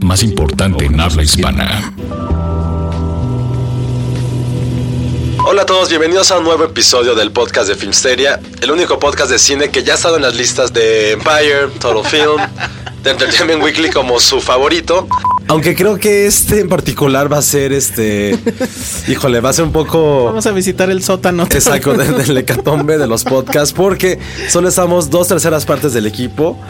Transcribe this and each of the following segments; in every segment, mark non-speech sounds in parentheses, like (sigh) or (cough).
más importante en habla hispana. Hola a todos, bienvenidos a un nuevo episodio del podcast de Filmsteria, el único podcast de cine que ya ha estado en las listas de Empire, Total Film, (laughs) de Entertainment Weekly como su favorito. Aunque creo que este en particular va a ser este. (laughs) Híjole, va a ser un poco. Vamos a visitar el sótano. Exacto, de- del hecatombe de los podcasts, porque solo estamos dos terceras partes del equipo.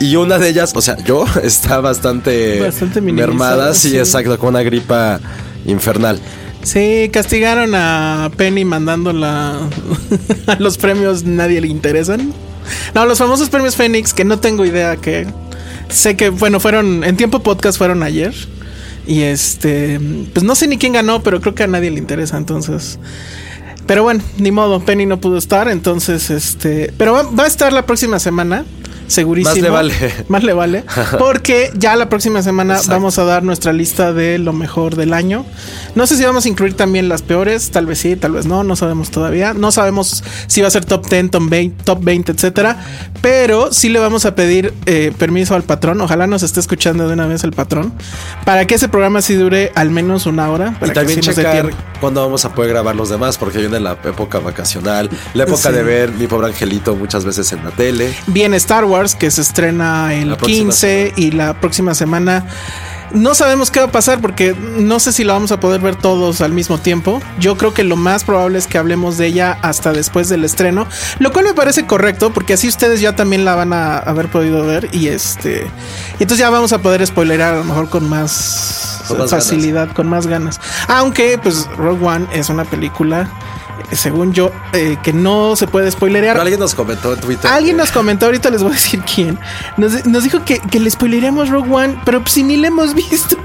Y una de ellas, o sea, yo, (laughs) está bastante, Bastante mermada. Sí, sí. exacto, con una gripa infernal. Sí, castigaron a Penny mandándola (laughs) a los premios nadie le interesan. No, los famosos premios Fénix, que no tengo idea que. Sé que, bueno, fueron. En tiempo podcast fueron ayer. Y este. Pues no sé ni quién ganó, pero creo que a nadie le interesa, entonces. Pero bueno, ni modo, Penny no pudo estar, entonces este. Pero va, va a estar la próxima semana, segurísimo. Más le vale. (laughs) Más le vale. Porque ya la próxima semana Exacto. vamos a dar nuestra lista de lo mejor del año. No sé si vamos a incluir también las peores, tal vez sí, tal vez no, no sabemos todavía. No sabemos si va a ser top 10, top 20, top 20 etcétera. Pero sí le vamos a pedir eh, permiso al patrón. Ojalá nos esté escuchando de una vez el patrón. Para que ese programa sí dure al menos una hora. Para Y también que sí checar cuándo vamos a poder grabar los demás, porque viene la época vacacional, la época Sí. de ver mi pobre angelito muchas veces en la tele. Viene Star Wars, que se estrena el La próxima 15 y la próxima semana. No sabemos qué va a pasar porque no sé si la vamos a poder ver todos al mismo tiempo. Yo creo que lo más probable es que hablemos de ella hasta después del estreno, lo cual me parece correcto porque así ustedes ya también la van a haber podido ver y este y entonces ya vamos a poder spoilerar a lo mejor con más, Con más facilidad, con más ganas. Aunque pues Rogue One es una película según yo eh, que no se puede spoilerear. Pero alguien nos comentó en Twitter. Alguien que- nos comentó, ahorita les voy a decir quién. Nos, nos dijo que, que le spoileríamos Rogue One, pero pues si ni le hemos visto.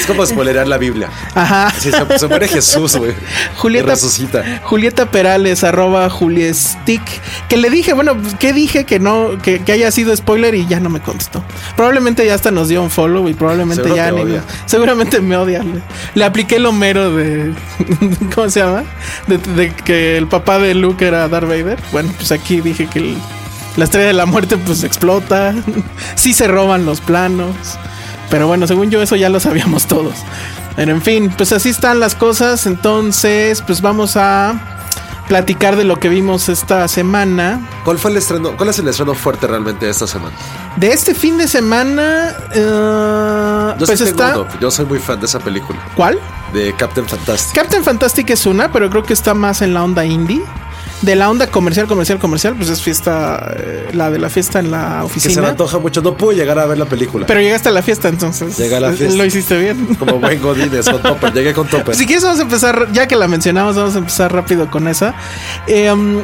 Es como spoilerar la Biblia. Ajá. Sí, se, se muere Jesús, güey. Julieta, resucita. Julieta Perales, arroba Juliestick. Que le dije, bueno, pues, ¿qué dije que no, que, que haya sido spoiler y ya no me contestó? Probablemente ya hasta nos dio un follow y probablemente Seguro ya ni- seguramente me odia. Le, le apliqué el homero de (laughs) ¿cómo se llama? De, de que el papá de Luke era Darth Vader. Bueno, pues aquí dije que el- la estrella de la muerte pues explota. (laughs) sí se roban los planos. Pero bueno, según yo eso ya lo sabíamos todos. Pero en fin, pues así están las cosas. Entonces, pues vamos a platicar de lo que vimos esta semana. ¿Cuál fue el estreno? ¿Cuál es el estreno fuerte realmente de esta semana? De este fin de semana, eh, Yo pues sí tengo está. uno. Yo soy muy fan de esa película. ¿Cuál? De Captain Fantastic. Captain Fantastic es una, pero creo que está más en la onda indie. De la onda comercial, comercial, comercial, pues es fiesta, eh, la de la fiesta en la que se me oficina. antoja mucho. No pude llegar a ver la película. Pero llegaste a la fiesta, entonces. Llegué a la eh, fiesta. Lo hiciste bien. como buen Godínez con Topper. Llegué con Topper. Si quieres, vamos a empezar, ya que la mencionamos, vamos a empezar rápido con esa. Eh, um,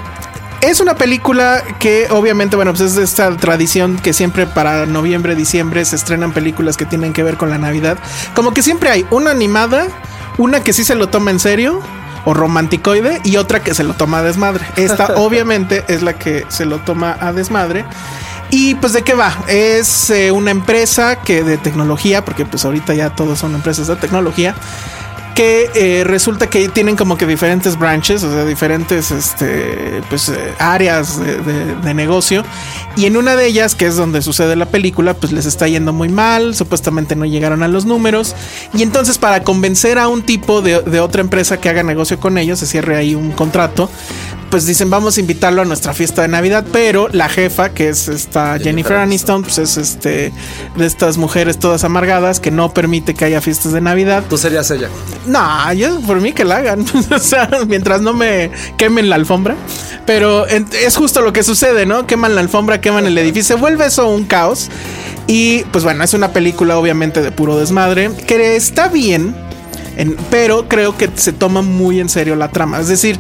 es una película que obviamente, bueno, pues es esta tradición que siempre para noviembre, diciembre se estrenan películas que tienen que ver con la Navidad. Como que siempre hay una animada, una que sí se lo toma en serio o romanticoide y otra que se lo toma a desmadre. Esta (laughs) obviamente es la que se lo toma a desmadre. Y pues de qué va? Es eh, una empresa que de tecnología, porque pues ahorita ya todos son empresas de tecnología, que eh, resulta que tienen como que diferentes branches, o sea, diferentes este, pues, eh, áreas de, negocio. Y en una de ellas, que es donde sucede la película, pues les está yendo muy mal, supuestamente no llegaron a los números. Y entonces para convencer a un tipo de otra empresa que haga negocio con ellos, se cierre ahí un contrato, pues dicen vamos a invitarlo a nuestra fiesta de Navidad, pero la jefa, que es esta Jennifer Aniston, pues es este de estas mujeres todas amargadas que no permite que haya fiestas de Navidad. Tú serías ella. No, yo por mí que la hagan. (laughs) o sea, mientras no me quemen la alfombra. Pero es justo lo que sucede, ¿no? Queman la alfombra, queman el edificio. Se vuelve eso un caos. Y pues bueno, es una película obviamente de puro desmadre. Que está bien. en- pero creo que se toma muy en serio la trama. Es decir,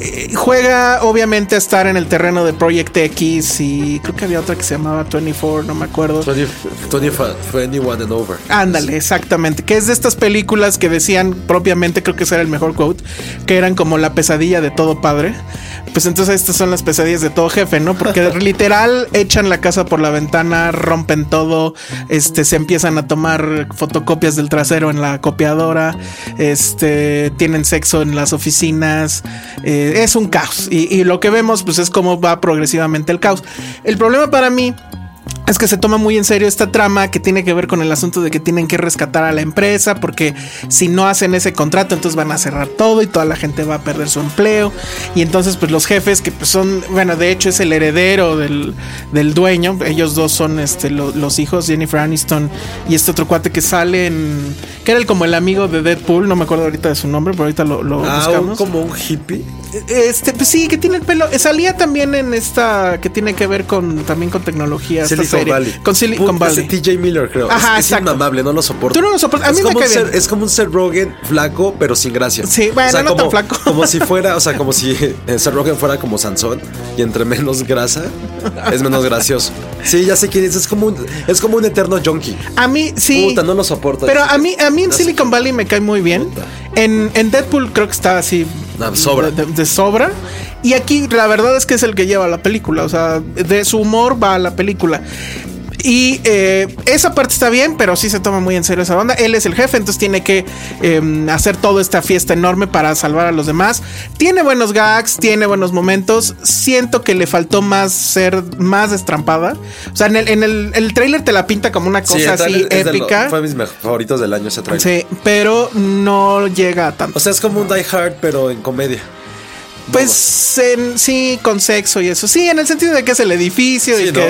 eh, juega obviamente a estar en el terreno de Project X y creo que había otra que se llamaba 24, no me acuerdo. 20, 25, 21 and over. Ándale, exactamente. Que es de estas películas que decían propiamente, creo que ese era el mejor quote, que eran como la pesadilla de todo padre. Pues entonces estas son las pesadillas de todo jefe, ¿no? Porque (laughs) literal echan la casa por la ventana, rompen todo, este, se empiezan a tomar fotocopias del trasero en la copiadora, este, tienen sexo en las oficinas, eh, es un caos. Y, y lo que vemos, pues es cómo va progresivamente el caos. El problema para mí es que se toma muy en serio esta trama que tiene que ver con el asunto de que tienen que rescatar a la empresa porque si no hacen ese contrato entonces van a cerrar todo y toda la gente va a perder su empleo y entonces pues los jefes que pues son bueno de hecho es el heredero del, del dueño ellos dos son este lo- los hijos Jennifer Aniston y este otro cuate que sale en que era el, como el amigo de Deadpool no me acuerdo ahorita de su nombre pero ahorita lo, lo Ah, buscamos como un hippie. este, pues sí, que tiene el pelo. Salía también en esta que tiene que ver con también con tecnología. Silicon serie. Valley. Con Silicon Valley. TJ Miller, creo. Ajá, es, es inmamable, no lo soporto. Tú no lo soportas. A es me como cae un ser- bien. Es como un Seth Rogen flaco, pero sin gracia. Sí, bueno, no como, tan flaco. Como si (laughs) fuera, o sea, como si eh, Seth Rogen fuera como Sansón y entre menos grasa es menos gracioso. Sí, ya sé quién es. Es como un, es como un eterno junkie. A mí sí. Puta, no lo soporto. Pero a mí, a mí en. Silicon Valley me cae muy bien. Puta. En, en Deadpool creo que está así. No, sobra. De, de- de sobra. Y aquí la verdad es que es el que lleva la película. O sea, de su humor va a la película. Y eh, esa parte está bien, pero sí se toma muy en serio esa onda. Él es el jefe, entonces tiene que eh, hacer toda esta fiesta enorme para salvar a los demás. Tiene buenos gags, tiene buenos momentos. Siento que le faltó más ser más destrampada. O sea, en el, en el, el trailer te la pinta como una cosa Sí, así de lo- épica. fue mis favoritos del año ese trailer. Sí, pero no llega a tanto. O sea, es como un Die Hard, pero en comedia. Pues en- sí, con sexo y eso. Sí, en el sentido de que es el edificio Sí, y no,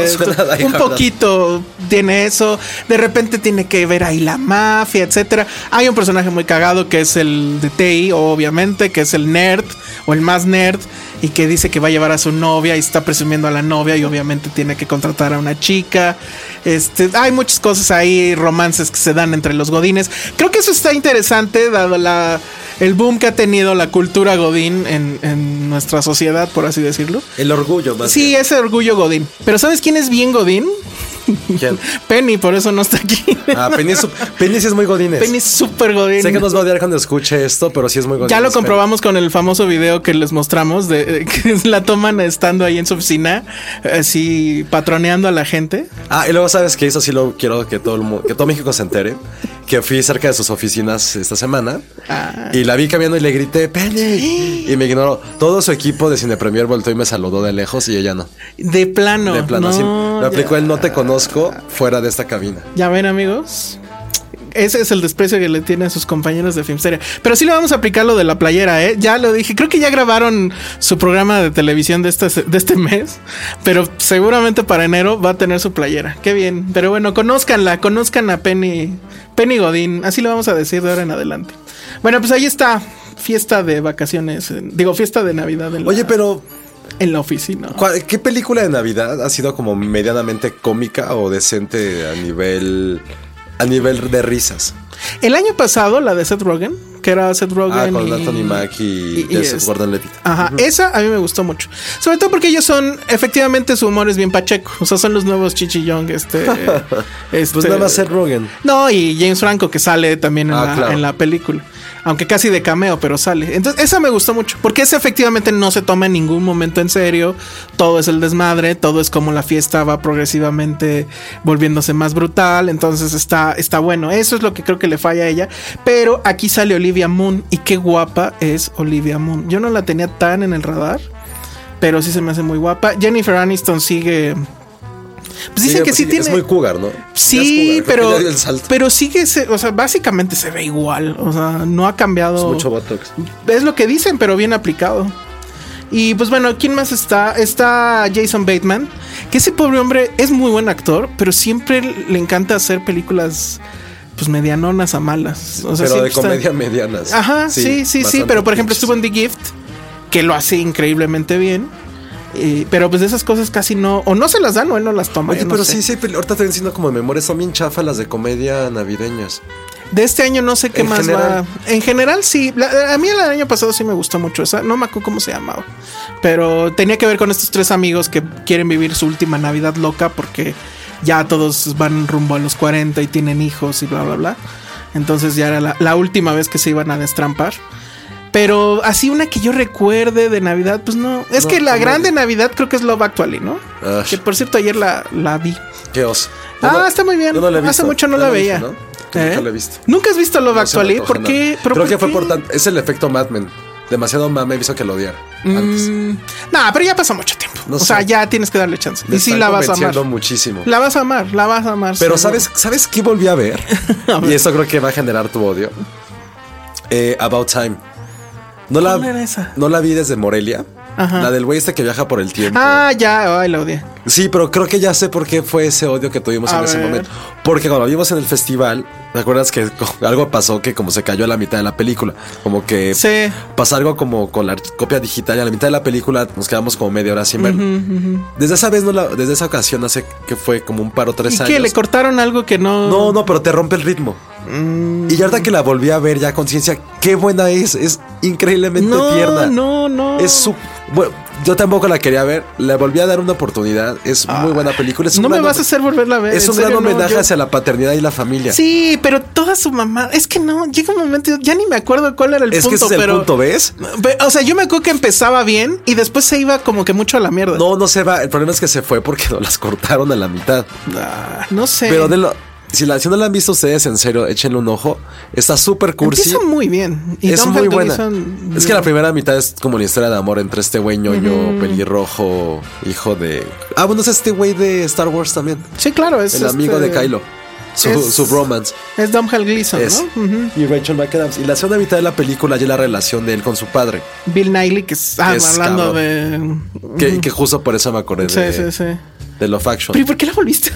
que (laughs) un poquito tiene eso. De repente tiene que ver ahí la mafia, etcétera. Hay un personaje muy cagado que es el de Tei, obviamente, que es el nerd o el más nerd y que dice que va a llevar a su novia y está presumiendo a la novia y obviamente tiene que contratar a una chica. Este, hay muchas cosas ahí, romances que se dan entre los godines. Creo que eso está interesante dado la el boom que ha tenido la cultura godín en, en nuestra sociedad, por así decirlo. El orgullo más. Sí, ese orgullo godín. Pero ¿sabes quién es bien godín? ¿Quién? Penny, por eso no está aquí. Ah, Penny, es Penny sí es muy godines. Penny es súper godín. Sé que nos va a odiar cuando escuche esto, pero sí es muy godines. Ya lo comprobamos con el famoso video que les mostramos de (laughs) que la toman estando ahí en su oficina, así patroneando a la gente. Ah, y luego sabes que eso sí lo quiero que todo el mundo, que todo México se entere. Que fui cerca de sus oficinas esta semana Ah. y la vi caminando y le grité Penny y me ignoró. Todo su equipo de Cine Premier voltó y me saludó de lejos y ella no. De plano. De plano, no, así me aplicó el no te conozco fuera de esta cabina. Ya ven, amigos. Ese es el desprecio que le tiene a sus compañeros de Filmsteria. Pero sí le vamos a aplicar lo de la playera, ¿eh? Ya lo dije. Creo que ya grabaron su programa de televisión de este, de este mes. Pero seguramente para enero va a tener su playera. Qué bien. Pero bueno, conózcanla. Conozcan a Penny. Penny Godín. Así le vamos a decir de ahora en adelante. Bueno, pues ahí está. Fiesta de vacaciones. digo, fiesta de Navidad en la, Oye, pero en la oficina. ¿cuál- ¿qué película de Navidad ha sido como medianamente cómica o decente a nivel a nivel de risas? El año pasado, la de Seth Rogen, que era Seth Rogen. Ah, con y- Anthony Mack y, y- y Joseph es- Gordon-Levitt. Ajá, esa a mí me gustó mucho. Sobre todo porque ellos son, efectivamente, su humor es bien pacheco. O sea, son los nuevos Chichi Young, este. (laughs) este Pues nada más Seth Rogen. No, y James Franco, que sale también en, Ah, la, claro. en la película. Aunque casi de cameo, pero sale. Entonces, esa me gustó mucho. Porque ese efectivamente no se toma en ningún momento en serio. Todo es el desmadre. Todo es como la fiesta va progresivamente volviéndose más brutal. Entonces está, está bueno. Eso es lo que creo que le falla a ella. Pero aquí sale Olivia Moon. Y qué guapa es Olivia Moon. Yo no la tenía tan en el radar. Pero sí se me hace muy guapa. Jennifer Aniston sigue. Pues dicen Sí, que sí tiene. Es muy cougar, ¿no? Sí, cougar, pero, el salto. pero sigue, se- o sea, básicamente se ve igual, o sea, no ha cambiado. Es mucho botox. Es lo que dicen, pero bien aplicado. Y pues bueno, ¿quién más está? Está Jason Bateman, que ese pobre hombre es muy buen actor, pero siempre le encanta hacer películas pues medianonas a malas. O sea, pero de está- comedia medianas. Ajá, sí, sí, sí, pero por ejemplo estuvo en The Gift, que lo hace increíblemente bien. eh, pero pues de esas cosas casi no, o no se las dan o él no las toma. Oye, no pero sé. sí, sí, ahorita estoy diciendo como de memoria, son bien chafas las de comedia navideñas. De este año no sé qué En más general. va. En general, sí. La- a mí el año pasado sí me gustó mucho esa. No me acuerdo cómo se llamaba. Pero tenía que ver con estos tres amigos que quieren vivir su última Navidad loca porque ya todos van rumbo a los 40 y tienen hijos y bla, bla, bla. Entonces ya era la, la última vez que se iban a destrampar. Pero así una que yo recuerde de Navidad, pues no. Es No, que la no, grande no. Navidad creo que es Love Actually, ¿no? Ah. Que por cierto ayer la, la vi. Qué. Yo Ah, no- está muy bien. Hace visto. mucho no la veía. ¿no? Que ¿Eh? Nunca la he visto. ¿Nunca has visto Love Actually? ¿Por qué? nada. ¿Pero Creo que fue por Es el efecto Mad Men. Demasiado mame hizo que lo odiara. Antes. Mm, nah, pero ya pasó mucho tiempo. No o sé. sea, ya tienes que darle chance. Me y sí la vas a amar. muchísimo. La vas a amar, la vas a amar. Pero seguro. ¿sabes, ¿sabes qué volví a ver? (laughs) y esto creo que va a generar tu odio. Eh, About Time. No la, no la vi desde Morelia. Ajá. La del güey este que viaja por el tiempo. Ah, ya, ay, la odié. Sí, pero creo que ya sé por qué fue ese odio que tuvimos A en ese momento. Porque cuando lo vimos en el festival, ¿te acuerdas que algo pasó que como se cayó a la mitad de la película? Como que Sí. pasa algo como con la copia digital y a la mitad de la película nos quedamos como media hora sin ver. Desde esa vez, no la- desde esa ocasión, hace que fue como un par o tres ¿Y años. qué? ¿Le cortaron algo que no...? No, no, pero te rompe el ritmo. Mm. Y ya ahorita que la volví a ver ya conciencia, qué buena es. Es increíblemente no, tierna. no, no. Es su. Bueno, yo tampoco la quería ver. Le volví a dar una oportunidad. Es muy buena película. Es No me gran vas a hacer volverla a ver. Es un gran serio, no, homenaje yo- hacia la paternidad y la familia. Sí, pero toda su mamá... Es que no, llega un momento... Ya ni me acuerdo cuál era el es que punto, ese es el pero... punto, ¿ves? O sea, yo me acuerdo que empezaba bien y después se iba como que mucho a la mierda. No, no se va. El problema es que se fue porque (laughs) las cortaron a la mitad. Ah, no sé. Pero de lo. Si, la, si no la han visto ustedes, en serio, échenle un ojo. Está súper cursi. Empieza muy bien. Y es Tom muy buena. Es que la primera mitad es como la historia de amor entre este güey ñoño, pelirrojo, hijo de. Ah, bueno, es este güey de Star Wars también. Sí, claro, es el amigo este- de Kylo. Su, es- su romance. Es Domhnall Gleeson, Es. ¿no? Y Rachel McAdams. Y la segunda mitad de la película ya la relación de él con su padre. Bill Nighy, que es, ah, hablando cabrón. de. Que, que justo por eso me acordé Sí, de, sí, sí. de Love Action. Pero ¿y por qué la volviste?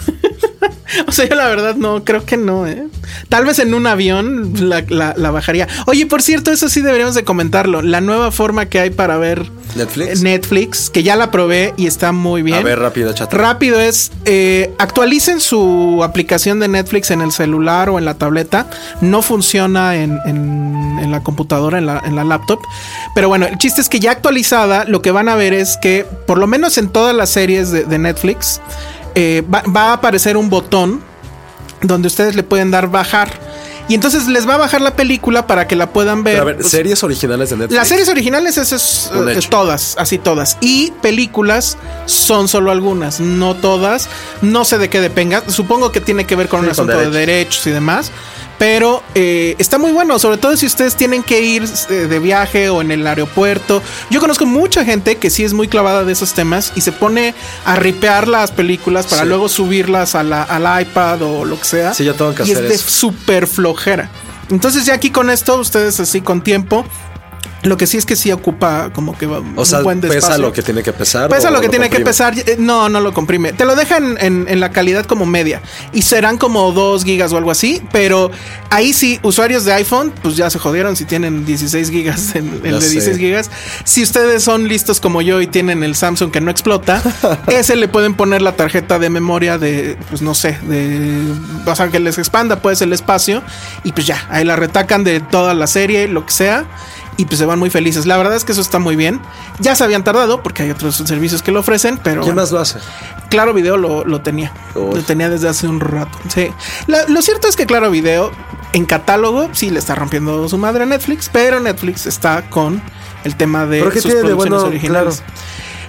(laughs) o sea, yo la verdad no, creo que no, ¿eh? Tal vez en un avión la, la- la bajaría. Oye, por cierto, eso sí deberíamos de comentarlo. La nueva forma que hay para ver Netflix. Netflix, que ya la probé y está muy bien. A ver, rápido, échate. Rápido es, eh, actualicen su aplicación de Netflix en el celular o en la tableta. No funciona en, en- en la computadora, en la, en la laptop. Pero bueno, el chiste es que ya actualizada, lo que van a ver es que, por lo menos en todas las series de, de Netflix, eh, va, va a aparecer un botón donde ustedes le pueden dar bajar. Y entonces les va a bajar la película para que la puedan ver. Pero a ver, Pues, series originales de Netflix. las series originales es, es, eh, todas, así todas. Y películas son solo algunas, no todas. No sé de qué dependa. Supongo que tiene que ver con Sí, un asunto de derechos y demás. Pero eh, está muy bueno, sobre todo si ustedes tienen que ir eh, de viaje o en el aeropuerto. Yo conozco mucha gente que sí es muy clavada de esos temas y se pone a ripear las películas para Sí. luego subirlas a la- al iPad o lo que sea. Sí, yo tengo que y hacer es de súper flojera. Entonces ya aquí con esto, ustedes así con tiempo. Lo que sí es que sí ocupa como que va O sea, un buen pesa lo que tiene que pesar. Pesa lo que tiene que pesar. eh, No, no lo comprime. Te lo dejan en, en la calidad como media. Y serán como 2 gigas o algo así. Pero ahí sí, usuarios de iPhone, pues ya se jodieron si tienen 16 gigas (laughs) en el de sé. 16 gigas. Si ustedes son listos como yo y tienen el Samsung que no explota, (laughs) ese le pueden poner la tarjeta de memoria de, pues no sé, de. O sea, que les expanda pues el espacio. Y pues ya, ahí la retacan de toda la serie, lo que sea y pues se van muy felices. La verdad es que eso está muy bien. Ya se habían tardado porque hay otros servicios que lo ofrecen, pero ¿Quién bueno, más lo hace? Claro Video lo, lo tenía. Uy. Lo tenía desde hace un rato. Sí. La- lo cierto es que Claro Video en catálogo sí le está rompiendo su madre a Netflix, pero Netflix está con el tema de Pero ¿qué sus tiene de producciones bueno? originales.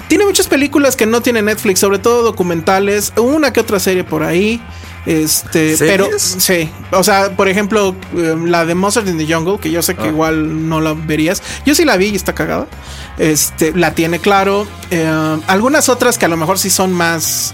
Tiene muchas películas que no tiene Netflix, sobre todo documentales, una que otra serie por ahí. Este, ¿Series? pero sí, o sea, por ejemplo, eh, la de Monsters in the Jungle, que yo sé que Ah. igual no la verías. Yo sí la vi y está cagada. Este, la tiene claro. Eh, algunas otras que a lo mejor sí son más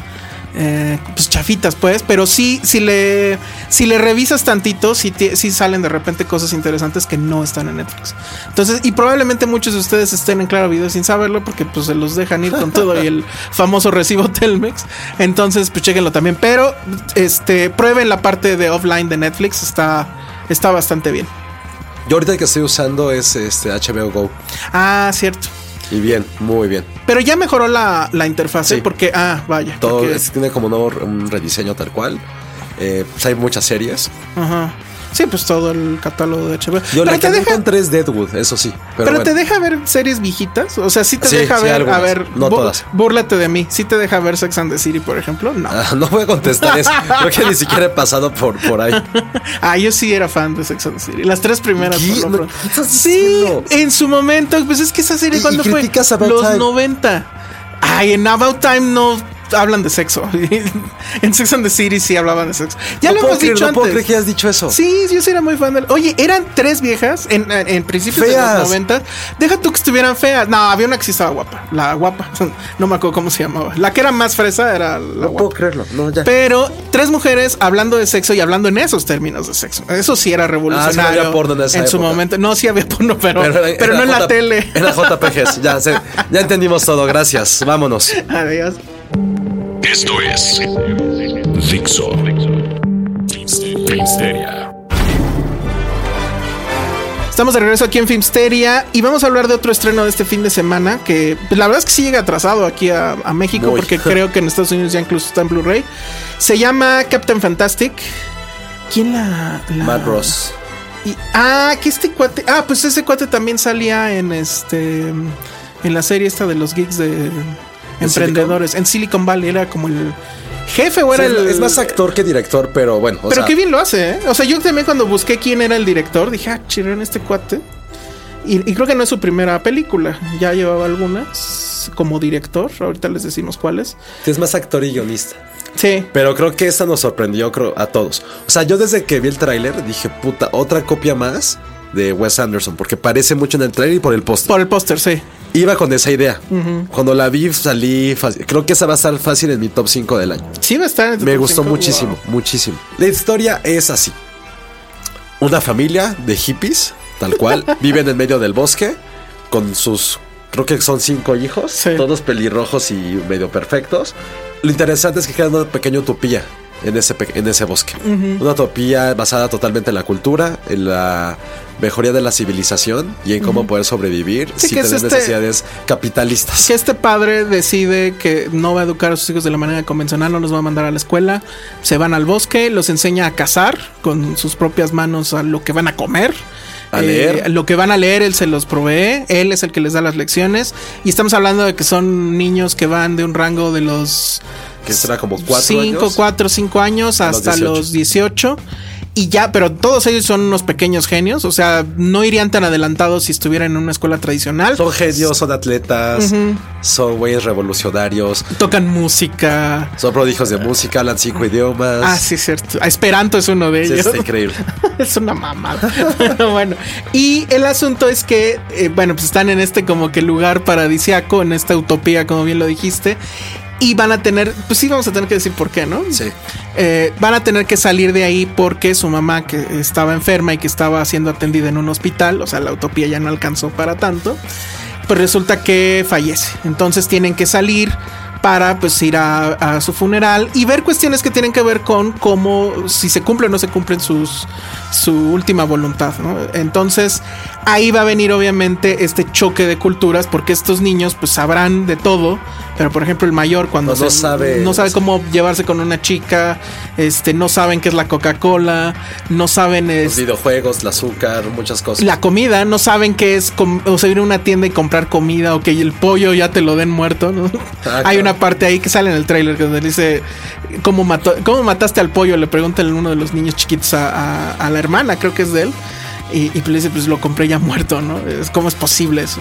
eh, pues chafitas, pues, pero sí, si le, si le revisas tantito, sí, sí salen de repente cosas interesantes que no están en Netflix. Entonces, y probablemente muchos de ustedes estén en Claro Video sin saberlo, porque pues se los dejan ir con (laughs) todo y el famoso recibo Telmex. Entonces, pues chequenlo también. Pero, este, prueben la parte de offline de Netflix, está, está bastante bien. Yo ahorita el que estoy usando es este HBO Go. Ah, cierto. Y bien, muy bien. Pero ya mejoró la, la interfase Sí. porque, ah, vaya. Todo porque- es- tiene como nuevo un rediseño tal cual. Eh, pues hay muchas series. Ajá. Sí, pues todo el catálogo de HBO. Yo la pero que te deja, encontré es Deadwood, eso sí. Pero, pero bueno. te deja ver series viejitas. O sea, sí te Sí, deja sí, ver. algunas, a ver, no todas. Búrlate de mí. Sí te deja ver Sex and the City, por ejemplo. No. Ah, no voy a contestar eso. Creo que ni siquiera he pasado por, por ahí. (laughs) Ah, yo sí era fan de Sex and the City. Las tres primeras. ¿Qué? por lo No, pronto. ¿qué estás sí, en su momento. Pues es que esa serie cuando fue los Time. 90. Ay, en About Time no hablan de sexo. (laughs) en Sex and the City sí hablaban de sexo. Ya no lo puedo hemos creer, dicho no puedo antes. creer que hayas dicho eso. Sí, yo sí era muy fan del. Oye, eran tres viejas en, en, en principios de los 90. Deja tú que estuvieran feas. No, había una que sí estaba guapa. La guapa. (laughs) No me acuerdo cómo se llamaba. La que era más fresa era la No guapa. puedo creerlo. No, ya. Pero tres mujeres hablando de sexo y hablando en esos términos de sexo. Eso sí era revolucionario. Ah, sí había porno en esa su época. momento. No, sí había porno, pero, pero, era- era no en la tele. Era JPGs. Ya, ya entendimos todo. Gracias. Vámonos. (laughs) Adiós. Esto es Dixo. Filmsteria. Estamos de regreso aquí en Filmsteria y vamos a hablar de otro estreno de este fin de semana que pues, la verdad es que sí llega atrasado aquí a, a México Muy. porque (laughs) creo que en Estados Unidos ya incluso está en Blu-ray. Se llama Captain Fantastic. ¿Quién la...? la- Matt Ross. Y- ah, que este cuate... Ah, pues ese cuate también salía en este... En la serie esta de los geeks de emprendedores. En Silicon Valley era como el jefe o era Sí, el... es más actor que director, pero bueno. o Pero sea, qué bien lo hace, ¿eh? O sea, yo también cuando busqué quién era el director, dije, ah, chirón este cuate. Y, y creo que no es su primera película. Ya llevaba algunas como director. Ahorita les decimos cuáles. Es más actor y guionista. Sí. Pero creo que esta nos sorprendió creo, a todos. O sea, yo desde que vi el tráiler dije, puta, otra copia más de Wes Anderson, porque parece mucho en el tráiler y por el póster. Por el póster, sí. Iba con esa idea. Cuando la vi salí fácil. Creo que esa va a estar fácil en mi top 5 del año. Sí va a estar en tu Me top gustó muchísimo, Wow. muchísimo. La historia es así. Una familia de hippies, tal cual, (laughs) viven en medio del bosque con sus, creo que son cinco hijos, Sí. todos pelirrojos y medio perfectos. Lo interesante es que crean una pequeña utopía en ese, en ese bosque. Una utopía basada totalmente en la cultura, en la mejoría de la civilización y en cómo poder sobrevivir Sí, sin es tener este- necesidades capitalistas. Que este padre decide que no va a educar a sus hijos de la manera convencional, no los va a mandar a la escuela, se van al bosque, los enseña a cazar con sus propias manos a lo que van a comer. A Eh, leer. lo que van a leer, él se los provee, él es el que les da las lecciones. Y estamos hablando de que son niños que van de un rango de los Que será como cuatro 5, años. 4, 5 años A los hasta 18. los 18. Y ya, pero todos ellos son unos pequeños genios. O sea, no irían tan adelantados si estuvieran en una escuela tradicional. Son genios, son atletas, son güeyes revolucionarios, Tocan música. son prodigios de música, hablan cinco idiomas. Ah, sí, es cierto. Esperanto es uno de Sí, ellos. está increíble. (laughs) es una mamada. Pero (laughs) bueno. Y el asunto es que, eh, bueno, pues están en este como que lugar paradisiaco, en esta utopía, como bien lo dijiste. Y van a tener, pues sí, vamos a tener que decir por qué, ¿no? Sí. Eh, van a tener que salir de ahí porque su mamá, que estaba enferma y que estaba siendo atendida en un hospital, o sea, la utopía ya no alcanzó para tanto, pues resulta que fallece. Entonces tienen que salir para pues ir a, a su funeral y ver cuestiones que tienen que ver con cómo si se cumple o no se cumplen sus su última voluntad, ¿no? Entonces ahí va a venir obviamente este choque de culturas porque estos niños pues sabrán de todo, pero por ejemplo el mayor cuando No se- sabe- no sabe cómo llevarse con una chica, este no saben qué es la Coca-Cola, no saben Los es, videojuegos, el azúcar, muchas cosas. la comida, no saben qué es o sea, ir a una tienda y comprar comida o que el pollo ya te lo den muerto, ¿no? Ah, (laughs) Hay claro. una parte ahí que sale en el tráiler donde dice cómo mató, cómo mataste al pollo, le pregunta uno de los niños chiquitos a, a- a la hermana, creo que es de él. Y, y pues le dice, pues lo compré ya muerto, ¿no? ¿Cómo es posible eso?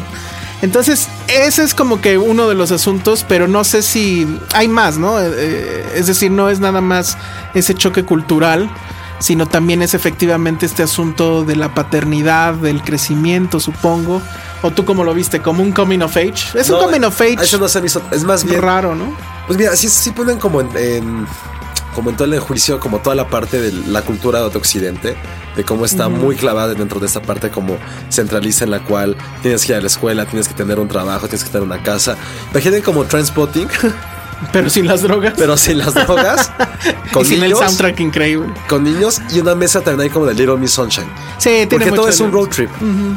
Entonces, ese es como que uno de los asuntos, pero no sé si hay más, ¿no? Eh, eh, es decir, no es nada más ese choque cultural, sino también es efectivamente este asunto de la paternidad, del crecimiento, supongo. O tú como lo viste, como un coming of age. Es No, un coming of age Eso no se me hizo. Es más bien. raro, ¿no? Pues mira, sí, sí ponen como en, en- como en todo el juicio, como toda la parte de la cultura de Occidente, de cómo está muy clavada dentro de esta parte como centraliza en la cual tienes que ir a la escuela, tienes que tener un trabajo, tienes que tener una casa. Imaginen como Transpotting, (laughs) Pero sin las drogas. pero sin las drogas, (laughs) con y sin niños, el soundtrack increíble. con niños y una mesa también hay como de Little Miss Sunshine. Sí, tiene Porque todo es un road trip.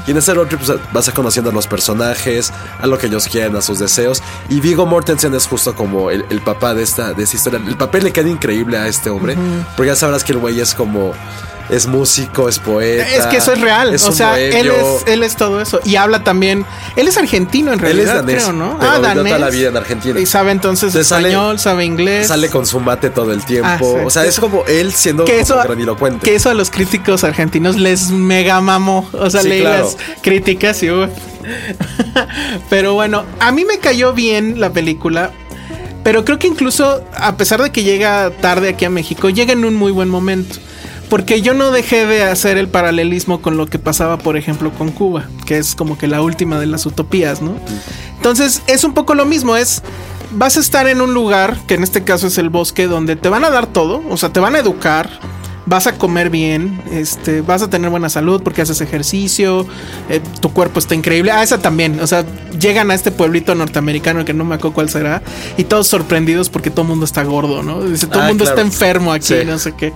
Y en ese road trip vas a conociendo a los personajes, a lo que ellos quieren, a sus deseos. Y Vigo Mortensen es justo como el, el papá de esta, de esta historia. El papel le queda increíble a este hombre. Porque ya sabrás que el güey es como. Es músico, es poeta. Es que eso es real. o sea, él es, él es todo eso. Y habla también. Él es argentino en Él realidad, es danés, creo, ¿no? pero ah, danés. toda la vida en Argentina. Y sabe entonces Entonces sale- español, sabe inglés. Sale con su mate todo el tiempo. Ah, sí. o sea, es como él siendo que eso, grandilocuente. que eso a los críticos argentinos les mega mamó. O sea, Sí, leí claro. las críticas y. (laughs) Pero bueno, a mí me cayó bien la película. Pero creo que incluso, a pesar de que llega tarde aquí a México, llega en un muy buen momento. Porque yo no dejé de hacer el paralelismo con lo que pasaba, por ejemplo, con Cuba, que es como que la última de las utopías, ¿no? Entonces, es un poco lo mismo, es vas a estar en un lugar, que en este caso es el bosque, donde te van a dar todo, o sea, te van a educar, vas a comer bien, este, vas a tener buena salud porque haces ejercicio, eh, tu cuerpo está increíble. Ah, esa también, o sea, llegan a este pueblito norteamericano que no me acuerdo cuál será, y todos sorprendidos porque todo el mundo está gordo, ¿no? Dice, todo el Ah, mundo claro. está enfermo aquí, Sí. no sé qué.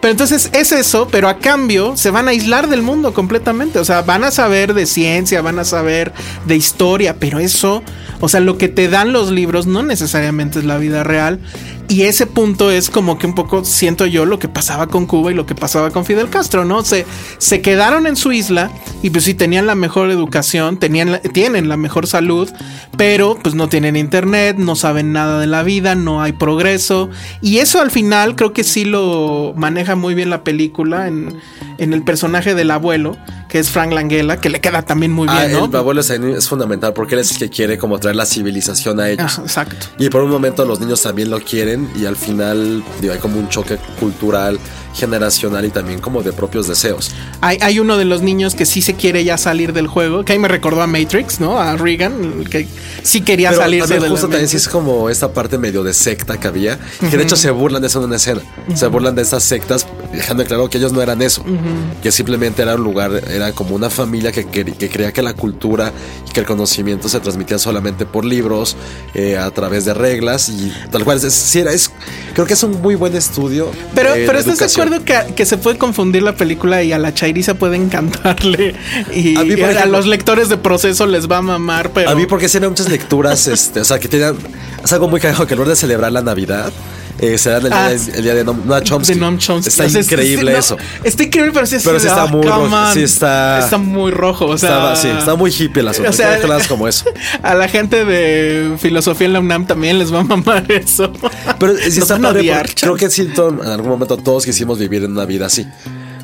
Pero entonces es eso, pero a cambio se van a aislar del mundo completamente. O sea, van a saber de ciencia, van a saber de historia, pero eso, o sea, lo que te dan los libros no necesariamente es la vida real. Y ese punto es como que un poco siento yo lo que pasaba con Cuba y lo que pasaba con Fidel Castro, ¿no? Se, se quedaron en su isla y pues sí tenían la mejor educación, tenían tienen la mejor salud, pero pues no tienen internet, no saben nada de la vida, no hay progreso. Y eso al final creo que sí lo maneja muy bien la película en, en el personaje del abuelo, que es Frank Langella, que le queda también muy Ah, bien, ¿no? el abuelo es, es fundamental porque él es el que quiere como traer la civilización a ellos. Ah, exacto. Y por un momento los niños también lo quieren y al final digo, hay como un choque cultural, generacional y también como de propios deseos. Hay, hay uno de los niños que sí se quiere ya salir del juego, que ahí me recordó a Matrix, ¿no? A Regan, el que sí quería Pero salirse también de justo también sí es como esta parte medio de secta que había, que de hecho se burlan de eso en una escena. Se burlan de estas sectas, dejando claro que ellos no eran eso, que simplemente era un lugar, era como una familia que, quer- que creía que la cultura y que el conocimiento se transmitía solamente por libros, eh, a través de reglas y tal cual. Es, sí, era, es, creo que es un muy buen estudio. Pero, de pero ¿estás de acuerdo que, que se puede confundir la película y a la chairiza puede encantarle? Y A mí, por a los lectores de proceso les va a mamar, pero. A mí porque sí hay muchas lecturas, (laughs) este, o sea, que tenían, es algo muy cagado que en lugar de celebrar la Navidad, eh, se dan el, Ah, día, de, el día de Noam Noam Chomsky. de Noam Chomsky. Está O sea, increíble sí, no, eso. Está increíble, pero sí, es Pero sí está "Ah, muy rojo, on". sí está- Está muy rojo. O sea, Estaba- sí, está muy hippie el asunto. o sea, como eso. (laughs) A la gente de filosofía en la UNAM también les va a mamar (laughs) eso. Pero sí Nos está van a padre odiar, creo que sí, en algún momento todos quisimos vivir en una vida así.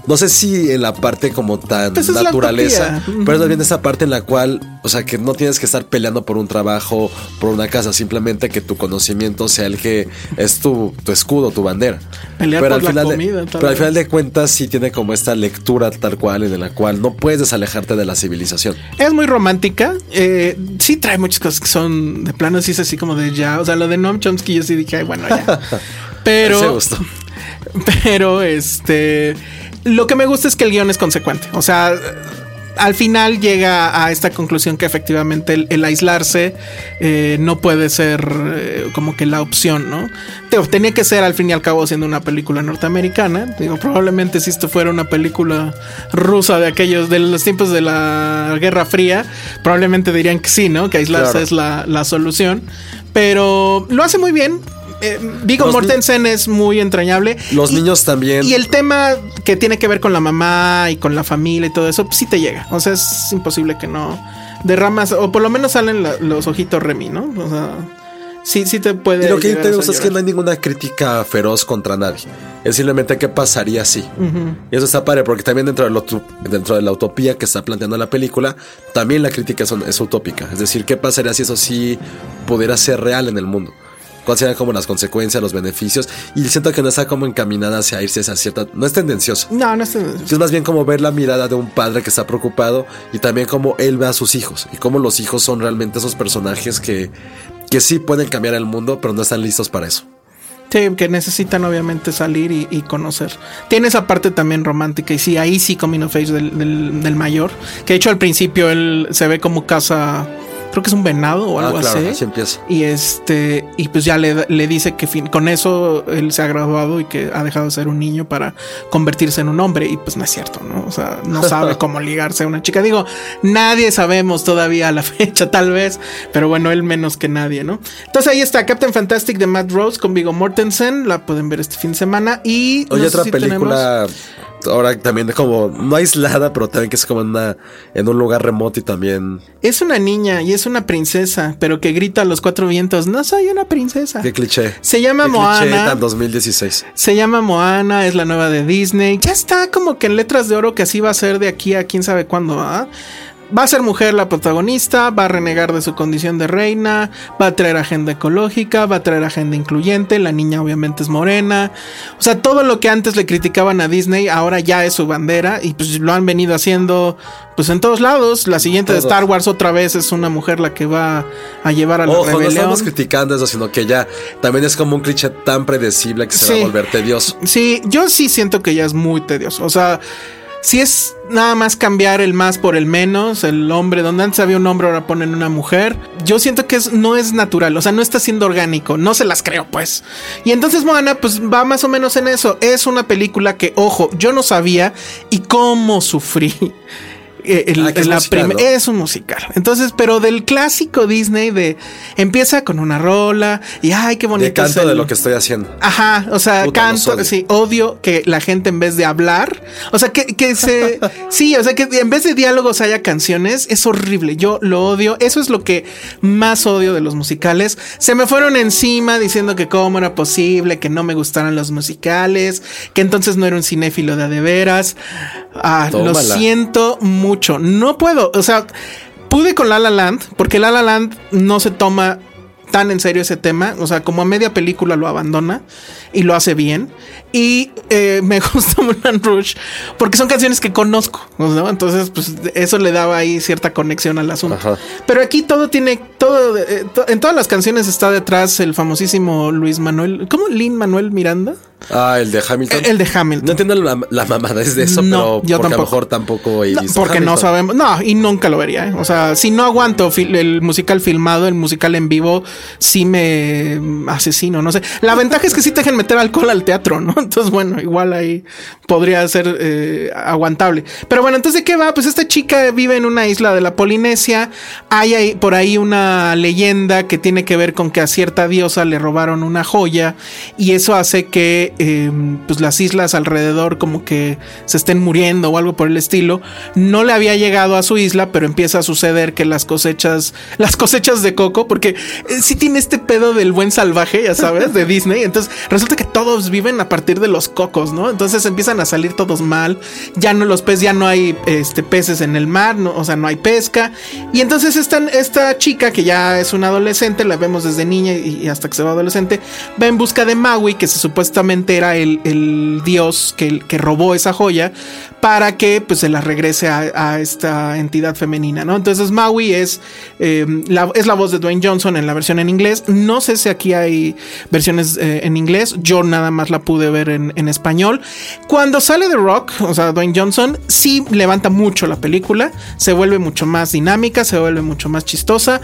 No sé si en la parte como tan Pues es naturaleza, utopía. pero es bien esa parte en la cual, o sea, que no tienes que estar peleando por un trabajo, por una casa, simplemente que tu conocimiento sea el que es tu, tu escudo, tu bandera. Pelear por la final de- comida, pero al final de cuentas sí tiene como esta lectura tal cual en la cual no puedes desalejarte de la civilización. Es muy romántica. eh, sí trae muchas cosas que son de plano, sí es así como de ya. O sea, lo de Noam Chomsky yo sí dije, "Ay, bueno, ya. (laughs) Pero, gustó. (laughs) pero este, lo que me gusta es que el guion es consecuente. O sea, al final llega a esta conclusión que efectivamente el, el aislarse eh, no puede ser eh, como que la opción, ¿no? Tenía que ser al fin y al cabo siendo una película norteamericana. Digo, probablemente si esto fuera una película rusa de aquellos, de los tiempos de la Guerra Fría, probablemente dirían que sí, ¿no? Que aislarse Claro. es la, la solución. Pero lo hace muy bien. Eh, ni- Mortensen es muy entrañable. Los Y- niños también. y el tema que tiene que ver con la mamá y con la familia y todo eso, pues sí te llega. O sea, es imposible que no derramas, o por lo menos salen la- los ojitos Remy, ¿no? O sea, Sí, sí te puede. Y lo que llegar a tenemos hacer es que no hay ninguna crítica feroz contra nadie. Es simplemente qué pasaría si. Y eso está padre, porque también dentro de, lo tu- dentro de la utopía que está planteando la película, también la crítica es, es utópica. Es decir, qué pasaría si eso sí pudiera ser real en el mundo. ¿Cuáles serían como las consecuencias, los beneficios? Y siento que no está como encaminada hacia irse hacia cierta... No es tendencioso. No, no es. Es más bien como ver la mirada de un padre que está preocupado y también cómo él ve a sus hijos y cómo los hijos son realmente esos personajes que, que sí pueden cambiar el mundo, pero no están listos para eso. Sí, que necesitan obviamente salir y, y conocer. Tiene esa parte también romántica y sí, ahí sí coming of age del, del, del mayor. Que de hecho al principio él se ve como casa, creo que es un venado o Ah, algo claro, así. así empieza. Y este, y pues ya le, le dice que fin- con eso él se ha graduado y que ha dejado de ser un niño para convertirse en un hombre. Y pues no es cierto, ¿no? O sea, no sabe (laughs) cómo ligarse a una chica. Digo, nadie sabemos todavía a la (laughs) fecha, tal vez, pero bueno, él menos que nadie, ¿no? Entonces ahí está Captain Fantastic de Matt Rose con Vigo Mortensen. La pueden ver este fin de semana. Y Oye, no sé otra si película ahora también como no aislada, pero también que es como en, una, en un lugar remoto y también Es una niña y es una princesa, pero que grita a los cuatro vientos: No soy una princesa. qué cliché. Se llama Qué cliché Moana. tan 2016. Se llama Moana, es la nueva de Disney. Ya está como que en letras de oro que así va a ser de aquí a quién sabe cuándo. ¿ah? Va a ser mujer la protagonista, va a renegar de su condición de reina, va a traer agenda ecológica, va a traer agenda incluyente, la niña obviamente es morena. O sea, todo lo que antes le criticaban a Disney ahora ya es su bandera y pues lo han venido haciendo pues en todos lados. La siguiente de. Star Wars otra vez es una mujer la que va a llevar a la Ojo, no estamos criticando eso, sino que ya también es como un cliché tan predecible que se va a volver tedioso. Sí, yo sí siento que ya es muy tedioso. O sea, si es nada más cambiar el más por el menos, el hombre, donde antes había un hombre, ahora ponen una mujer. Yo siento que es, no es natural, o sea, no está siendo orgánico, no se las creo, pues. Y entonces Moana, pues va más o menos en eso. Es una película que, ojo, yo no sabía y cómo sufrí. Eh, el- Ah, es la musical, prim- ¿no? es un musical. Entonces, pero del clásico Disney de empieza con una rola y ay, qué bonito De canto es el- de lo que estoy haciendo. Ajá, o sea, Puta, canto, odio. sí, odio que la gente en vez de hablar, o sea, que, que se, (laughs) sí, o sea, que en vez de diálogos haya canciones, es horrible, yo lo odio, eso es lo que más odio de los musicales, se me fueron encima diciendo que cómo era posible, que no me gustaran los musicales, que entonces no era un cinéfilo de a de veras, ah, lo siento mucho, no puedo, o sea, pude con La La Land, porque La La Land no se toma tan en serio ese tema. O sea, como a media película lo abandona y lo hace bien. Y eh, me (laughs) gusta Moulin Rouge porque son canciones que conozco. ¿no? Entonces, pues eso le daba ahí cierta conexión al asunto. Ajá. Pero aquí todo tiene, todo, eh, to- en todas las canciones está detrás el famosísimo Luis Manuel, ¿cómo? Lin Manuel Miranda. Ah, el de Hamilton. El, el de Hamilton. No entiendo la, la mamada es de eso, No, pero yo porque a lo mejor tampoco he No, visto porque no sabemos. No, y nunca lo vería. ¿eh? O sea, si no aguanto el musical filmado, el musical en vivo, sí me asesino. No sé. La ventaja es que sí te dejan alcohol al teatro, ¿no? (laughs) Entonces, bueno, igual ahí podría ser eh, aguantable. Pero bueno, entonces, ¿de qué va? Pues esta chica vive en una isla de la Polinesia. Hay por ahí una leyenda que tiene que ver con que a cierta diosa le robaron una joya y eso hace que eh, pues las islas alrededor como que se estén muriendo o algo por el estilo. No le había llegado a su isla, pero empieza a suceder que las cosechas, (laughs) las cosechas de coco, porque eh, sí tiene este pedo del buen salvaje, ya sabes, de Disney. Entonces resulta que todos viven a partir de los cocos, ¿no? Entonces empiezan a salir todos mal. Ya no los peces, ya no hay este, peces en el mar, o sea, no hay pesca. Y entonces esta, esta chica que ya es una adolescente, la vemos desde niña y, hasta que se va adolescente, va en busca de Maui, que supuestamente era el, dios que, que robó esa joya, para que pues se la regrese a, esta entidad femenina, ¿no? Entonces Maui es, eh, la, es la voz de Dwayne Johnson en la versión en inglés. No sé si aquí hay versiones eh, en inglés. Yo nada más la pude ver en, español. Cuando sale The Rock, o sea, Dwayne Johnson, sí levanta mucho la película. Se vuelve mucho más dinámica, se vuelve mucho más chistosa.